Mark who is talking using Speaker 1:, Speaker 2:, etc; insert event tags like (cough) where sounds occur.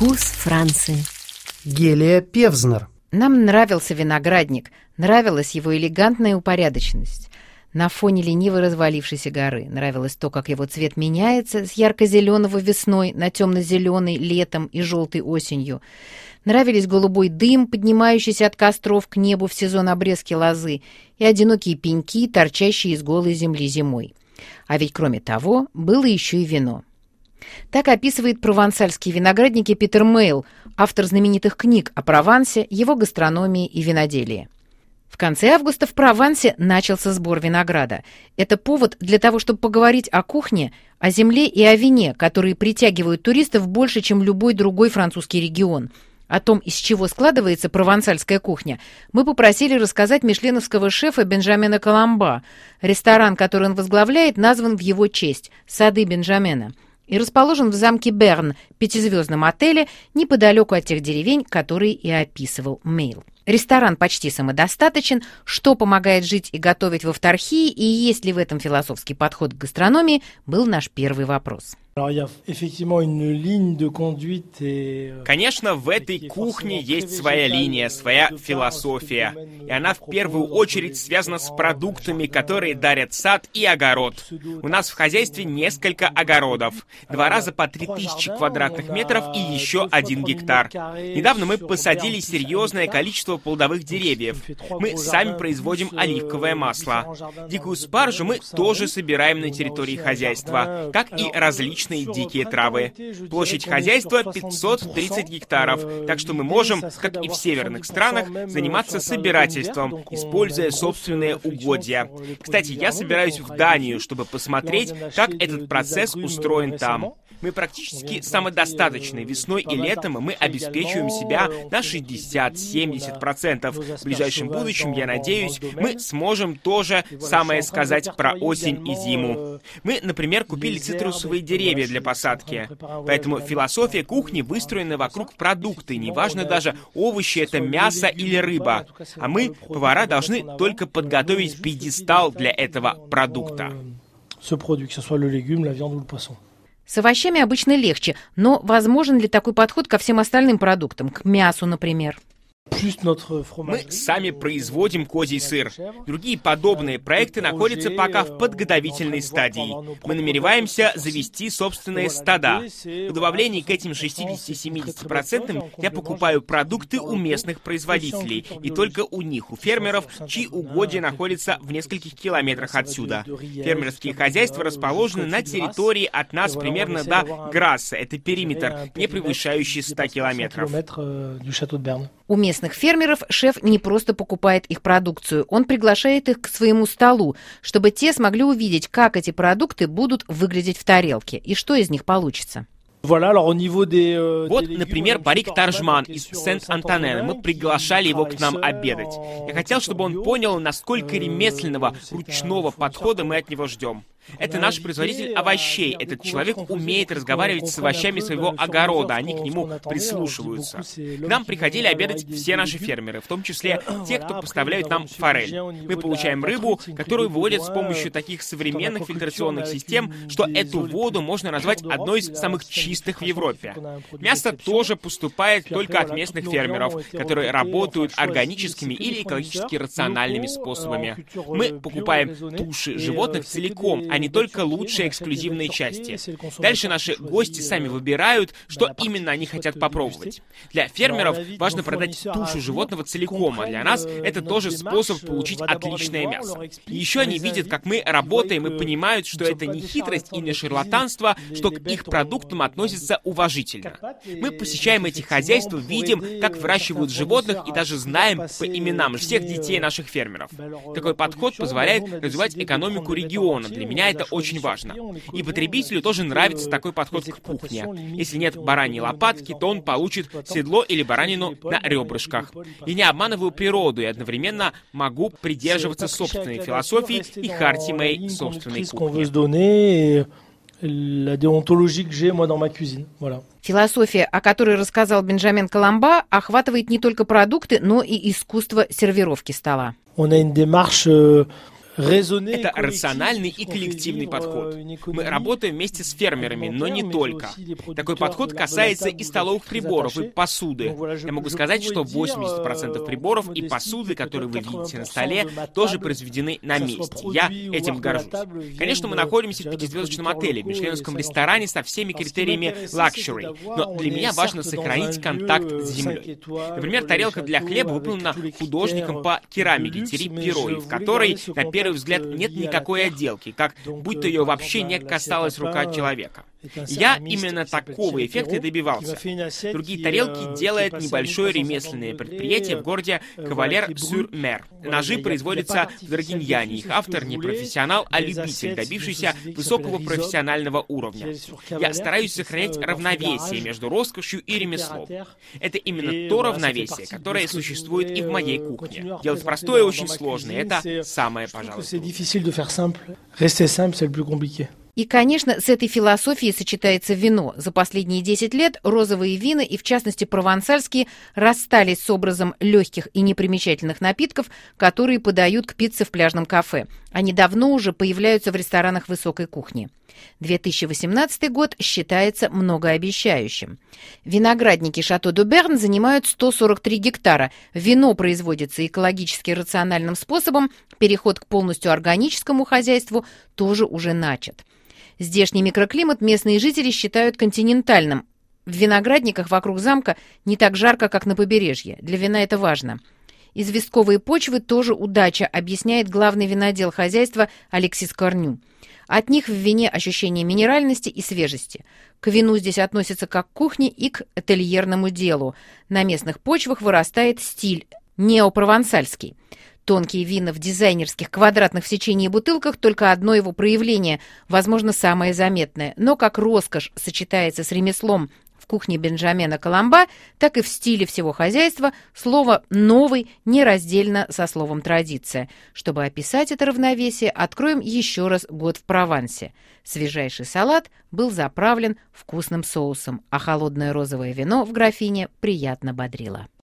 Speaker 1: Вкус Франции.
Speaker 2: Гелия Певзнер.
Speaker 3: Нам нравился виноградник, нравилась его элегантная упорядоченность. На фоне лениво развалившейся горы нравилось то, как его цвет меняется с ярко-зеленого весной на темно-зеленый летом и желтый осенью. Нравились голубой дым, поднимающийся от костров к небу в сезон обрезки лозы, и одинокие пеньки, торчащие из голой земли зимой. А ведь кроме того, было еще и вино. Так описывает провансальские виноградники Питер Мейл, автор знаменитых книг о Провансе, его гастрономии и виноделии. В конце августа в Провансе начался сбор винограда. Это повод для того, чтобы поговорить о кухне, о земле и о вине, которые притягивают туристов больше, чем любой другой французский регион. О том, из чего складывается провансальская кухня, мы попросили рассказать мишленовского шефа Бенджамина Коломба. Ресторан, который он возглавляет, назван в его честь – «Сады Бенджамина» и расположен в замке Берн, пятизвездном отеле, неподалеку от тех деревень, которые и описывал Мейл. Ресторан почти самодостаточен, что помогает жить и готовить в авторхии, и есть ли в этом философский подход к гастрономии, был наш первый вопрос.
Speaker 4: Euh,
Speaker 5: Конечно, в этой кухне есть своя линия, своя философия. И она в первую очередь связана с продуктами, которые дарят сад и огород. У нас в хозяйстве несколько огородов. Два раза по 3000 квадратных метров и еще один гектар. Недавно мы посадили серьезное количество плодовых деревьев. Мы сами производим оливковое масло. Дикую спаржу мы тоже собираем на территории хозяйства, как и различные различные дикие травы. Площадь хозяйства 530 гектаров, так что мы можем, как и в северных странах, заниматься собирательством, используя собственные угодья. Кстати, я собираюсь в Данию, чтобы посмотреть, как этот процесс устроен там. Мы практически самодостаточны. Весной и летом мы обеспечиваем себя на 60-70%. В ближайшем будущем, я надеюсь, мы сможем тоже самое сказать про осень и зиму. Мы, например, купили цитрусовые деревья для посадки. Поэтому философия кухни выстроена вокруг продукты. Неважно даже, овощи это мясо или рыба. А мы, повара, должны только подготовить пьедестал для этого продукта.
Speaker 3: С овощами обычно легче, но возможен ли такой подход ко всем остальным продуктам, к мясу, например?
Speaker 5: Мы сами производим козий сыр. Другие подобные проекты находятся пока в подготовительной стадии. Мы намереваемся завести собственные стада. В добавлении к этим 60-70% я покупаю продукты у местных производителей, и только у них, у фермеров, чьи угодья находятся в нескольких километрах отсюда. Фермерские хозяйства расположены на территории от нас примерно до Грасса, это периметр, не превышающий 100 километров.
Speaker 3: У местных фермеров шеф не просто покупает их продукцию, он приглашает их к своему столу, чтобы те смогли увидеть, как эти продукты будут выглядеть в тарелке и что из них получится.
Speaker 5: Euh, вот, например, Барик Таржман из Сент-Антонена. Мы приглашали его к нам обедать. Я хотел, чтобы он понял, насколько ремесленного, ручного подхода мы от него ждем. Это наш производитель овощей. Этот человек умеет разговаривать с овощами своего огорода, они к нему прислушиваются. К нам приходили обедать все наши фермеры, в том числе (clears throat) те, кто поставляют нам форель. Мы получаем рыбу, которую выводят с помощью таких современных фильтрационных систем, что эту воду (laughs) можно назвать одной из самых чистых в Европе. Мясо тоже поступает только от местных фермеров, которые работают органическими или экологически рациональными способами. Мы покупаем туши животных целиком, а не только лучшие эксклюзивные части. Дальше наши гости сами выбирают, что именно они хотят попробовать. Для фермеров важно продать тушу животного целиком, а для нас это тоже способ получить отличное мясо. И еще они видят, как мы работаем и понимают, что это не хитрость и не шарлатанство, что к их продуктам относятся уважительно. Мы посещаем эти хозяйства, видим, как выращивают животных и даже знаем по именам всех детей наших фермеров. Такой подход позволяет развивать экономику региона. Для меня меня это очень важно. И потребителю тоже нравится такой подход к кухне. Если нет бараньей лопатки, то он получит седло или баранину на ребрышках. Я не обманываю природу и одновременно могу придерживаться собственной философии и хартии моей собственной кухни.
Speaker 4: la déontologie que j'ai moi dans ma cuisine. Voilà.
Speaker 3: Философия, о которой рассказал Бенджамин Коломба, охватывает не только продукты, но и искусство сервировки стола.
Speaker 4: On a une démarche euh,
Speaker 5: Это рациональный и коллективный подход. Мы работаем вместе с фермерами, но не только. Такой подход касается и столовых приборов, и посуды. Я могу сказать, что 80%
Speaker 4: euh,
Speaker 5: приборов и посуды, которые вы видите на столе, тоже произведены на месте. Я этим горжусь. Конечно, мы находимся в пятизвездочном отеле, в мишленовском ресторане со всеми критериями luxury, но для меня важно сохранить контакт с землей. Например, тарелка для хлеба выполнена художником по керамике Тери Перой, в которой, на первый взгляд, нет никакой отделки, как будто ее вообще не касалась рука человека. Я именно такого эффекта и добивался. Другие тарелки делает небольшое ремесленное предприятие в городе Кавалер-Сюр-Мер. Ножи производятся в Драгиньяне. Их автор не профессионал, а любитель, добившийся высокого профессионального уровня. Я стараюсь сохранять равновесие между роскошью и ремеслом. Это именно то равновесие, которое существует и в моей кухне. Делать простое очень сложно, это самое, пожалуй.
Speaker 3: И, конечно, с этой философией сочетается вино. За последние 10 лет розовые вина, и в частности провансальские, расстались с образом легких и непримечательных напитков, которые подают к пицце в пляжном кафе. Они давно уже появляются в ресторанах высокой кухни. 2018 год считается многообещающим. Виноградники Шато Дуберн занимают 143 гектара. Вино производится экологически рациональным способом. Переход к полностью органическому хозяйству тоже уже начат. Здешний микроклимат местные жители считают континентальным. В виноградниках вокруг замка не так жарко, как на побережье. Для вина это важно. Известковые почвы тоже удача, объясняет главный винодел хозяйства Алексис Корню. От них в вине ощущение минеральности и свежести. К вину здесь относятся как к кухне и к ательерному делу. На местных почвах вырастает стиль неопровансальский. Тонкие вина в дизайнерских квадратных в сечении бутылках – только одно его проявление, возможно, самое заметное. Но как роскошь сочетается с ремеслом в кухне Бенджамена Коломба, так и в стиле всего хозяйства слово «новый» нераздельно со словом «традиция». Чтобы описать это равновесие, откроем еще раз год в Провансе. Свежайший салат был заправлен вкусным соусом, а холодное розовое вино в графине приятно бодрило.